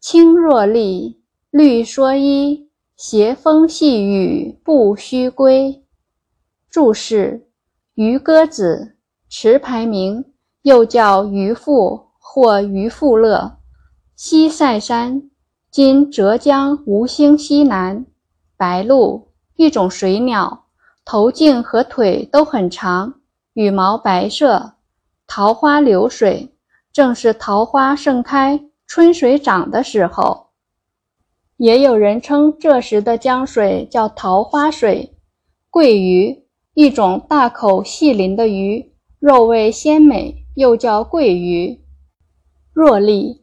青箬笠，绿蓑衣，斜风细雨不须归。注释：渔歌子，词牌名，又叫渔父或渔父乐。西塞山，今浙江吴兴西南。白鹭，一种水鸟，头颈和腿都很长。羽毛白色，桃花流水，正是桃花盛开、春水涨的时候。也有人称这时的江水叫桃花水。桂鱼，一种大口细鳞的鱼，肉味鲜美，又叫桂鱼。箬笠，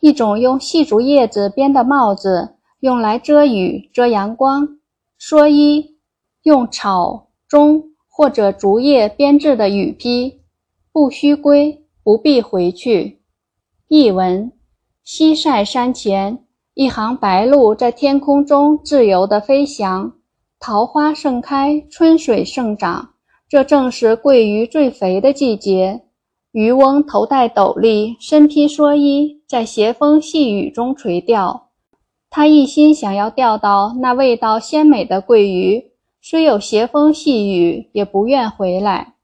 一种用细竹叶子编的帽子，用来遮雨、遮阳光。蓑衣，用草、棕。或者竹叶编制的雨披，不须归，不必回去。译文：西塞山前，一行白鹭在天空中自由地飞翔。桃花盛开，春水盛长，这正是桂鱼最肥的季节。渔翁头戴斗笠，身披蓑衣，在斜风细雨中垂钓。他一心想要钓到那味道鲜美的桂鱼。虽有斜风细雨，也不愿回来。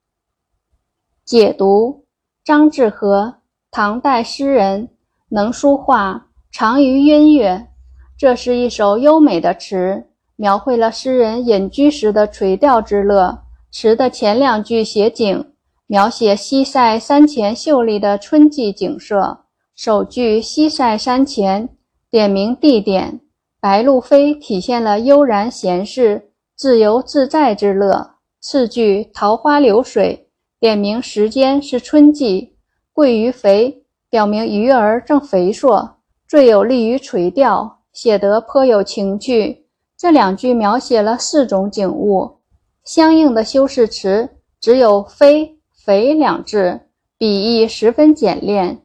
解读：张志和，唐代诗人，能书画，长于音乐。这是一首优美的词，描绘了诗人隐居时的垂钓之乐。词的前两句写景，描写西塞山前秀丽的春季景色。首句“西塞山前”点明地点，白鹭飞体现了悠然闲适。自由自在之乐。次句“桃花流水”点明时间是春季。桂鱼肥表明鱼儿正肥硕，最有利于垂钓，写得颇有情趣。这两句描写了四种景物，相应的修饰词只有“飞”“肥”两字，笔意十分简练，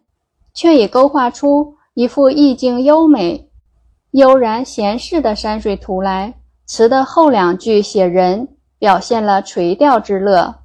却已勾画出一幅意境优美、悠然闲适的山水图来。词的后两句写人，表现了垂钓之乐。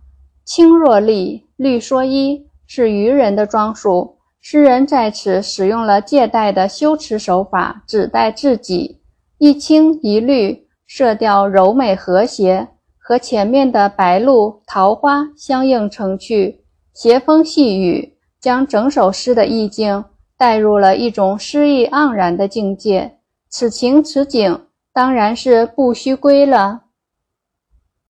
青箬笠，绿蓑衣是渔人的装束。诗人在此使用了借代的修辞手法，指代自己。一青一绿，色调柔美和谐，和前面的白鹭、桃花相映成趣。斜风细雨，将整首诗的意境带入了一种诗意盎然的境界。此情此景。当然是不须归了。